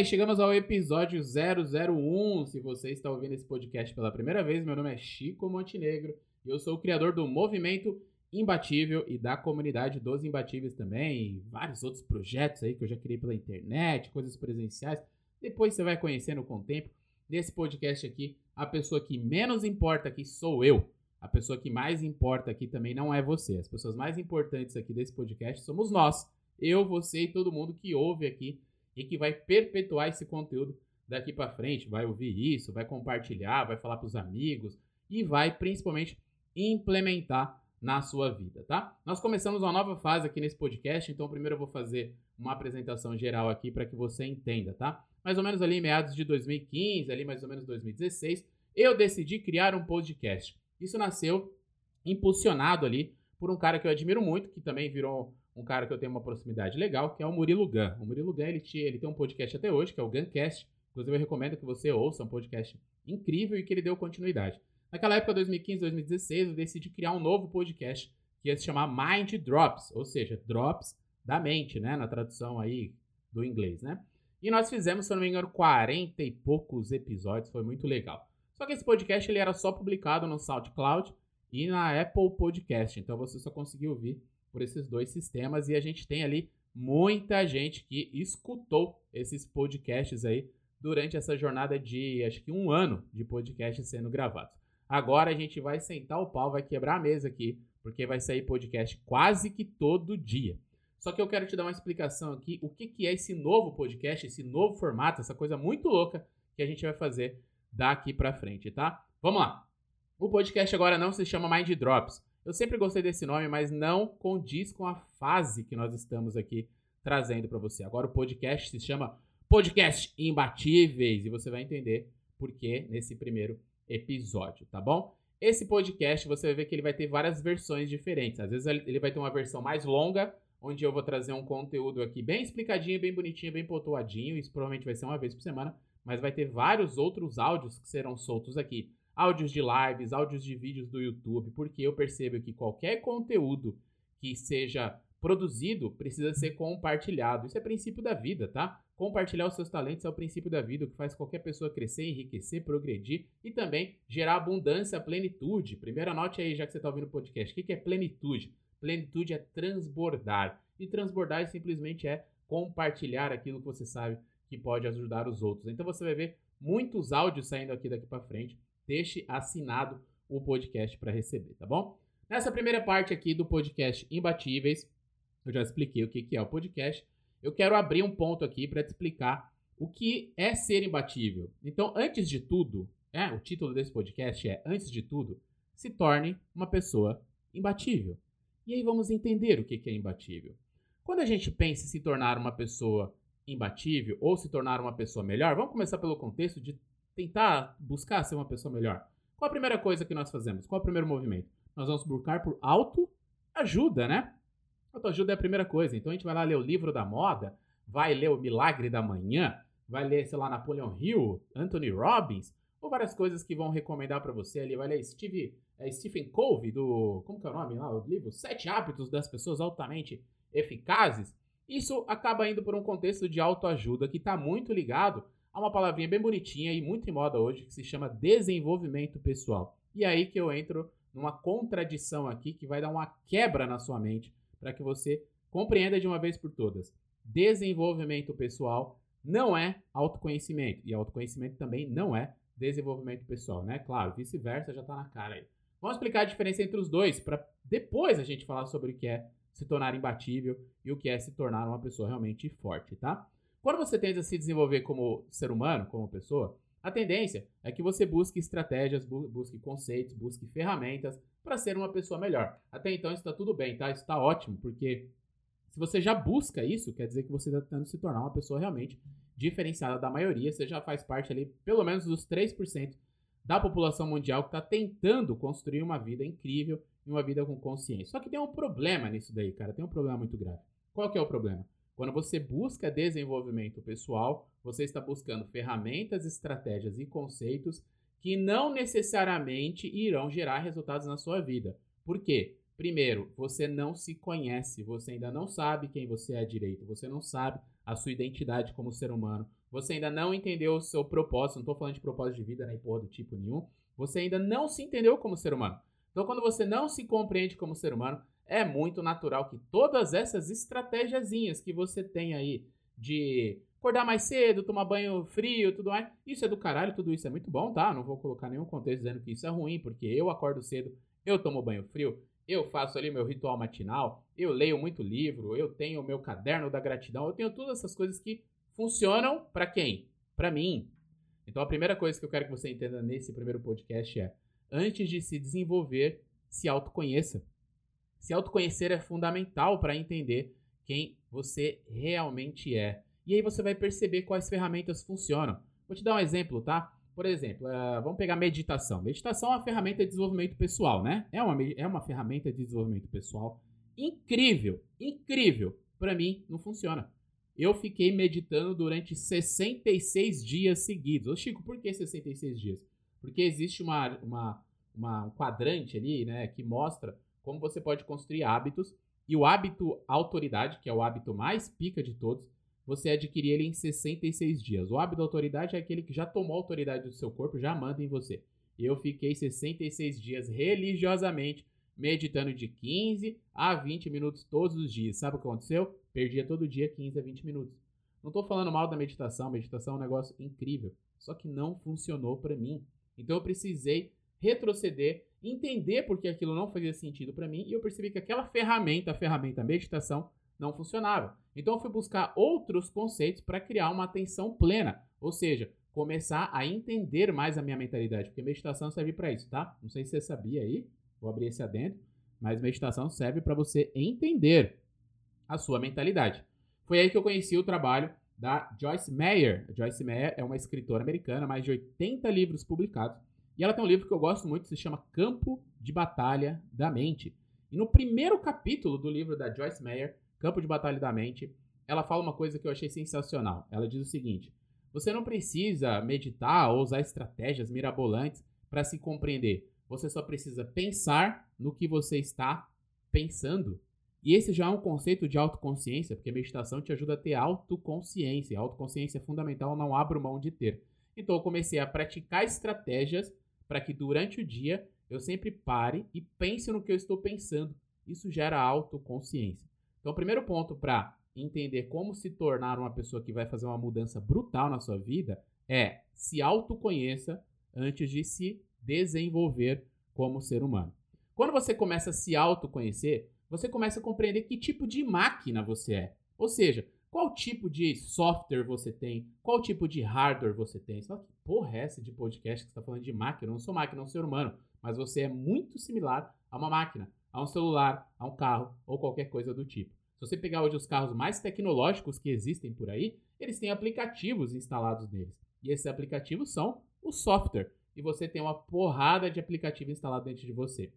Bem. Chegamos ao episódio 001. Se você está ouvindo esse podcast pela primeira vez, meu nome é Chico Montenegro e eu sou o criador do movimento Imbatível e da comunidade dos Imbatíveis também. E vários outros projetos aí que eu já criei pela internet, coisas presenciais. Depois você vai conhecendo com o tempo. Nesse podcast aqui, a pessoa que menos importa aqui sou eu. A pessoa que mais importa aqui também não é você. As pessoas mais importantes aqui desse podcast somos nós. Eu, você e todo mundo que ouve aqui e que vai perpetuar esse conteúdo daqui para frente, vai ouvir isso, vai compartilhar, vai falar para os amigos e vai principalmente implementar na sua vida, tá? Nós começamos uma nova fase aqui nesse podcast, então primeiro eu vou fazer uma apresentação geral aqui para que você entenda, tá? Mais ou menos ali em meados de 2015, ali mais ou menos 2016, eu decidi criar um podcast. Isso nasceu impulsionado ali por um cara que eu admiro muito, que também virou um cara que eu tenho uma proximidade legal, que é o Murilo Gun. O Murilo Gun, ele, ele tem um podcast até hoje, que é o Guncast. Inclusive, eu recomendo que você ouça, é um podcast incrível e que ele deu continuidade. Naquela época, 2015, 2016, eu decidi criar um novo podcast que ia se chamar Mind Drops, ou seja, Drops da mente, né? Na tradução aí do inglês, né? E nós fizemos, se eu não me engano, 40 e poucos episódios, foi muito legal. Só que esse podcast ele era só publicado no SoundCloud e na Apple Podcast, então você só conseguiu ouvir por esses dois sistemas e a gente tem ali muita gente que escutou esses podcasts aí durante essa jornada de acho que um ano de podcasts sendo gravados. Agora a gente vai sentar o pau, vai quebrar a mesa aqui, porque vai sair podcast quase que todo dia. Só que eu quero te dar uma explicação aqui, o que, que é esse novo podcast, esse novo formato, essa coisa muito louca que a gente vai fazer daqui para frente, tá? Vamos lá. O podcast agora não se chama Mind Drops. Eu sempre gostei desse nome, mas não condiz com a fase que nós estamos aqui trazendo para você. Agora o podcast se chama Podcast Imbatíveis e você vai entender por que nesse primeiro episódio, tá bom? Esse podcast você vai ver que ele vai ter várias versões diferentes. Às vezes ele vai ter uma versão mais longa, onde eu vou trazer um conteúdo aqui bem explicadinho, bem bonitinho, bem pontuadinho. Isso provavelmente vai ser uma vez por semana, mas vai ter vários outros áudios que serão soltos aqui áudios de lives, áudios de vídeos do YouTube, porque eu percebo que qualquer conteúdo que seja produzido precisa ser compartilhado. Isso é princípio da vida, tá? Compartilhar os seus talentos é o princípio da vida, o que faz qualquer pessoa crescer, enriquecer, progredir e também gerar abundância, plenitude. Primeiro anote aí, já que você está ouvindo o podcast, o que é plenitude? Plenitude é transbordar. E transbordar simplesmente é compartilhar aquilo que você sabe que pode ajudar os outros. Então você vai ver muitos áudios saindo aqui daqui para frente deixe assinado o podcast para receber, tá bom? Nessa primeira parte aqui do podcast Imbatíveis, eu já expliquei o que é o podcast. Eu quero abrir um ponto aqui para te explicar o que é ser imbatível. Então, antes de tudo, é, o título desse podcast é Antes de tudo, se torne uma pessoa imbatível. E aí vamos entender o que é imbatível. Quando a gente pensa em se tornar uma pessoa imbatível ou se tornar uma pessoa melhor, vamos começar pelo contexto de tentar buscar ser uma pessoa melhor. Qual a primeira coisa que nós fazemos? Qual o primeiro movimento? Nós vamos buscar por autoajuda, né? Autoajuda é a primeira coisa. Então a gente vai lá ler o livro da moda, vai ler o Milagre da Manhã, vai ler, sei lá, Napoleon Hill, Anthony Robbins, ou várias coisas que vão recomendar para você ali. Vai ler Steve, é, Stephen Covey, do. Como que é o nome lá? O livro? Sete Hábitos das Pessoas Altamente Eficazes. Isso acaba indo por um contexto de autoajuda que está muito ligado há uma palavrinha bem bonitinha e muito em moda hoje que se chama desenvolvimento pessoal. E aí que eu entro numa contradição aqui que vai dar uma quebra na sua mente para que você compreenda de uma vez por todas. Desenvolvimento pessoal não é autoconhecimento e autoconhecimento também não é desenvolvimento pessoal, né? Claro, vice-versa já está na cara aí. Vamos explicar a diferença entre os dois para depois a gente falar sobre o que é se tornar imbatível e o que é se tornar uma pessoa realmente forte, tá? Quando você tenta se desenvolver como ser humano, como pessoa, a tendência é que você busque estratégias, bu busque conceitos, busque ferramentas para ser uma pessoa melhor. Até então está tudo bem, tá? Está ótimo, porque se você já busca isso, quer dizer que você está tentando se tornar uma pessoa realmente diferenciada da maioria. Você já faz parte ali, pelo menos dos 3% da população mundial que está tentando construir uma vida incrível e uma vida com consciência. Só que tem um problema nisso daí, cara. Tem um problema muito grave. Qual que é o problema? Quando você busca desenvolvimento pessoal, você está buscando ferramentas, estratégias e conceitos que não necessariamente irão gerar resultados na sua vida. Por quê? Primeiro, você não se conhece, você ainda não sabe quem você é direito, você não sabe a sua identidade como ser humano, você ainda não entendeu o seu propósito, não estou falando de propósito de vida nem porra do tipo nenhum, você ainda não se entendeu como ser humano. Então, quando você não se compreende como ser humano, é muito natural que todas essas estratégiazinhas que você tem aí de acordar mais cedo, tomar banho frio, tudo mais, isso é do caralho, tudo isso é muito bom, tá? Não vou colocar nenhum contexto dizendo que isso é ruim, porque eu acordo cedo, eu tomo banho frio, eu faço ali meu ritual matinal, eu leio muito livro, eu tenho o meu caderno da gratidão, eu tenho todas essas coisas que funcionam para quem? Para mim. Então a primeira coisa que eu quero que você entenda nesse primeiro podcast é: antes de se desenvolver, se autoconheça. Se autoconhecer é fundamental para entender quem você realmente é. E aí você vai perceber quais ferramentas funcionam. Vou te dar um exemplo, tá? Por exemplo, uh, vamos pegar meditação. Meditação é uma ferramenta de desenvolvimento pessoal, né? É uma, é uma ferramenta de desenvolvimento pessoal incrível, incrível. Para mim, não funciona. Eu fiquei meditando durante 66 dias seguidos. Ô Chico, por que 66 dias? Porque existe uma, uma, uma, um quadrante ali, né, que mostra como você pode construir hábitos. E o hábito autoridade, que é o hábito mais pica de todos, você adquirir ele em 66 dias. O hábito autoridade é aquele que já tomou autoridade do seu corpo, já manda em você. Eu fiquei 66 dias religiosamente meditando de 15 a 20 minutos todos os dias. Sabe o que aconteceu? Perdia todo dia 15 a 20 minutos. Não estou falando mal da meditação, meditação é um negócio incrível, só que não funcionou para mim. Então eu precisei retroceder, entender porque aquilo não fazia sentido para mim e eu percebi que aquela ferramenta, a ferramenta meditação, não funcionava. Então eu fui buscar outros conceitos para criar uma atenção plena, ou seja, começar a entender mais a minha mentalidade, porque meditação serve para isso, tá? Não sei se você sabia aí, vou abrir esse adentro, mas meditação serve para você entender a sua mentalidade. Foi aí que eu conheci o trabalho da Joyce Meyer. A Joyce Meyer é uma escritora americana, mais de 80 livros publicados, e ela tem um livro que eu gosto muito, se chama Campo de Batalha da Mente. E no primeiro capítulo do livro da Joyce Meyer, Campo de Batalha da Mente, ela fala uma coisa que eu achei sensacional. Ela diz o seguinte: você não precisa meditar ou usar estratégias mirabolantes para se compreender. Você só precisa pensar no que você está pensando. E esse já é um conceito de autoconsciência, porque a meditação te ajuda a ter autoconsciência. A autoconsciência é fundamental, não abro mão de ter. Então eu comecei a praticar estratégias para que durante o dia eu sempre pare e pense no que eu estou pensando. Isso gera autoconsciência. Então, o primeiro ponto para entender como se tornar uma pessoa que vai fazer uma mudança brutal na sua vida é se autoconheça antes de se desenvolver como ser humano. Quando você começa a se autoconhecer, você começa a compreender que tipo de máquina você é. Ou seja, qual tipo de software você tem, qual tipo de hardware você tem. Só que porra é essa de podcast que está falando de máquina? Eu não sou máquina, eu sou ser humano, mas você é muito similar a uma máquina, a um celular, a um carro ou qualquer coisa do tipo. Se você pegar hoje os carros mais tecnológicos que existem por aí, eles têm aplicativos instalados neles. E esses aplicativos são o software. E você tem uma porrada de aplicativo instalado dentro de você.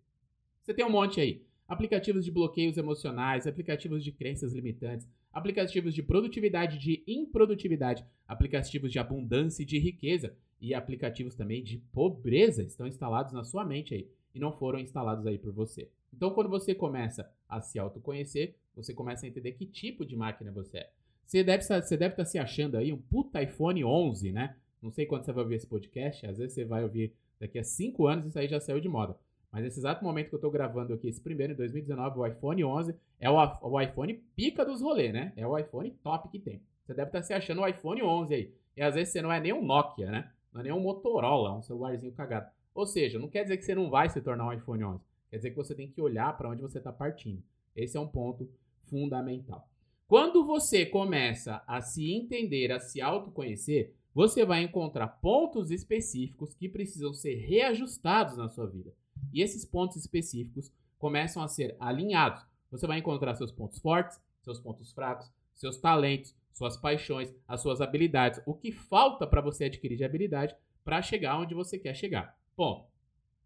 Você tem um monte aí. Aplicativos de bloqueios emocionais, aplicativos de crenças limitantes, aplicativos de produtividade e de improdutividade, aplicativos de abundância e de riqueza e aplicativos também de pobreza estão instalados na sua mente aí e não foram instalados aí por você. Então, quando você começa a se autoconhecer, você começa a entender que tipo de máquina você é. Você deve, você deve estar se achando aí um puta iPhone 11, né? Não sei quando você vai ouvir esse podcast, às vezes você vai ouvir daqui a 5 anos e isso aí já saiu de moda. Mas nesse exato momento que eu estou gravando aqui esse primeiro, em 2019, o iPhone 11 é o, o iPhone pica dos rolês, né? É o iPhone top que tem. Você deve estar se achando o iPhone 11 aí. E às vezes você não é nem um Nokia, né? Não é nem um Motorola, um celularzinho cagado. Ou seja, não quer dizer que você não vai se tornar um iPhone 11. Quer dizer que você tem que olhar para onde você está partindo. Esse é um ponto fundamental. Quando você começa a se entender, a se autoconhecer, você vai encontrar pontos específicos que precisam ser reajustados na sua vida. E esses pontos específicos começam a ser alinhados. Você vai encontrar seus pontos fortes, seus pontos fracos, seus talentos, suas paixões, as suas habilidades, o que falta para você adquirir de habilidade para chegar onde você quer chegar. Bom,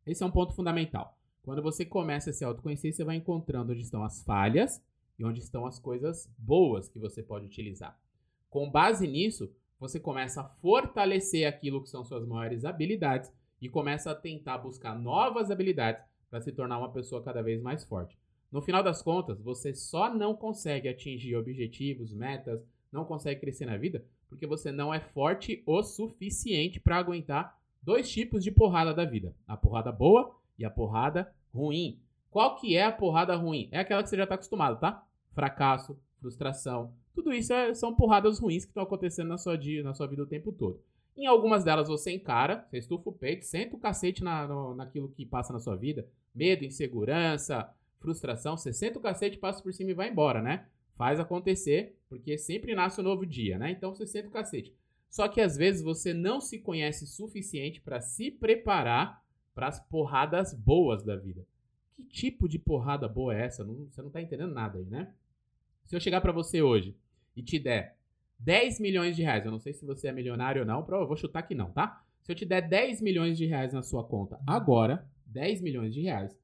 esse é um ponto fundamental. Quando você começa a se autoconhecer, você vai encontrando onde estão as falhas e onde estão as coisas boas que você pode utilizar. Com base nisso, você começa a fortalecer aquilo que são suas maiores habilidades e começa a tentar buscar novas habilidades para se tornar uma pessoa cada vez mais forte. No final das contas, você só não consegue atingir objetivos, metas, não consegue crescer na vida porque você não é forte o suficiente para aguentar dois tipos de porrada da vida: a porrada boa e a porrada ruim. Qual que é a porrada ruim? É aquela que você já está acostumado, tá? Fracasso, frustração, tudo isso é, são porradas ruins que estão acontecendo na sua, dia, na sua vida o tempo todo. Em algumas delas você encara, você estufa o peito, senta o cacete na, no, naquilo que passa na sua vida. Medo, insegurança, frustração. Você senta o cacete, passa por cima e vai embora, né? Faz acontecer, porque sempre nasce um novo dia, né? Então você senta o cacete. Só que às vezes você não se conhece suficiente para se preparar para as porradas boas da vida. Que tipo de porrada boa é essa? Não, você não tá entendendo nada aí, né? Se eu chegar para você hoje e te der 10 milhões de reais, eu não sei se você é milionário ou não, eu vou chutar que não, tá? Se eu te der 10 milhões de reais na sua conta agora, 10 milhões de reais,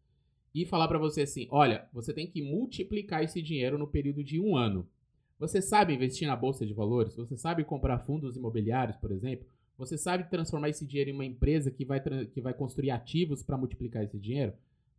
e falar para você assim, olha, você tem que multiplicar esse dinheiro no período de um ano. Você sabe investir na bolsa de valores? Você sabe comprar fundos imobiliários, por exemplo? Você sabe transformar esse dinheiro em uma empresa que vai, que vai construir ativos para multiplicar esse dinheiro?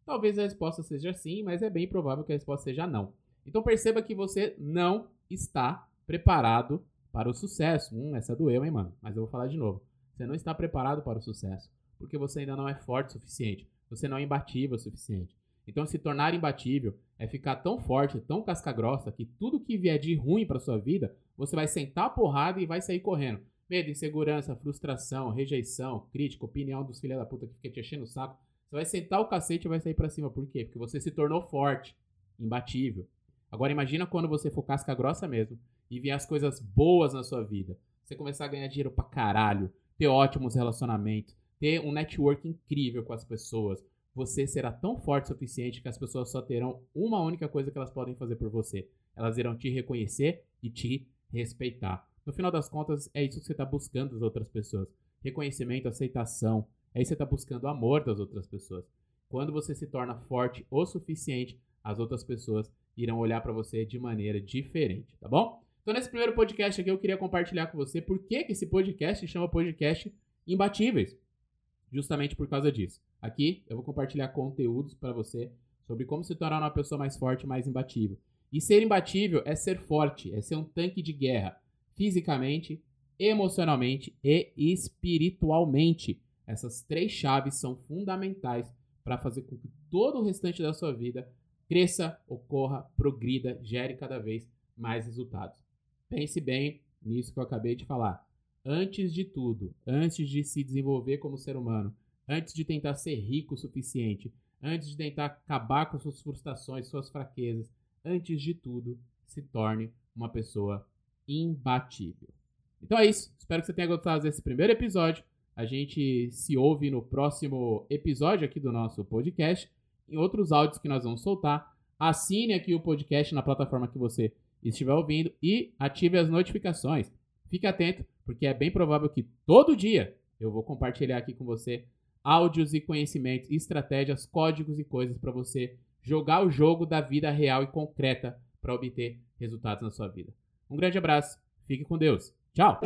Talvez a resposta seja sim, mas é bem provável que a resposta seja não. Então perceba que você não está preparado para o sucesso. Hum, essa doeu, hein, mano? Mas eu vou falar de novo. Você não está preparado para o sucesso, porque você ainda não é forte o suficiente. Você não é imbatível o suficiente. Então, se tornar imbatível é ficar tão forte, tão casca-grossa, que tudo que vier de ruim para sua vida, você vai sentar a porrada e vai sair correndo. Medo, insegurança, frustração, rejeição, crítica, opinião dos filhos da puta que fica te enchendo o saco. Você vai sentar o cacete e vai sair para cima. Por quê? Porque você se tornou forte, imbatível. Agora imagina quando você for casca grossa mesmo e ver as coisas boas na sua vida. Você começar a ganhar dinheiro pra caralho, ter ótimos relacionamentos, ter um network incrível com as pessoas. Você será tão forte o suficiente que as pessoas só terão uma única coisa que elas podem fazer por você. Elas irão te reconhecer e te respeitar. No final das contas, é isso que você está buscando das outras pessoas. Reconhecimento, aceitação. É isso que você está buscando amor das outras pessoas. Quando você se torna forte o suficiente, as outras pessoas irão olhar para você de maneira diferente, tá bom? Então, nesse primeiro podcast aqui, eu queria compartilhar com você por que, que esse podcast chama podcast Imbatíveis. Justamente por causa disso. Aqui eu vou compartilhar conteúdos para você sobre como se tornar uma pessoa mais forte, mais imbatível. E ser imbatível é ser forte, é ser um tanque de guerra, fisicamente, emocionalmente e espiritualmente. Essas três chaves são fundamentais para fazer com que todo o restante da sua vida cresça, ocorra, progrida, gere cada vez mais resultados. Pense bem nisso que eu acabei de falar. Antes de tudo, antes de se desenvolver como ser humano, antes de tentar ser rico o suficiente, antes de tentar acabar com suas frustrações, suas fraquezas, antes de tudo, se torne uma pessoa imbatível. Então é isso. Espero que você tenha gostado desse primeiro episódio. A gente se ouve no próximo episódio aqui do nosso podcast em outros áudios que nós vamos soltar. Assine aqui o podcast na plataforma que você estiver ouvindo e ative as notificações. Fique atento, porque é bem provável que todo dia eu vou compartilhar aqui com você áudios e conhecimentos, estratégias, códigos e coisas para você jogar o jogo da vida real e concreta para obter resultados na sua vida. Um grande abraço, fique com Deus. Tchau!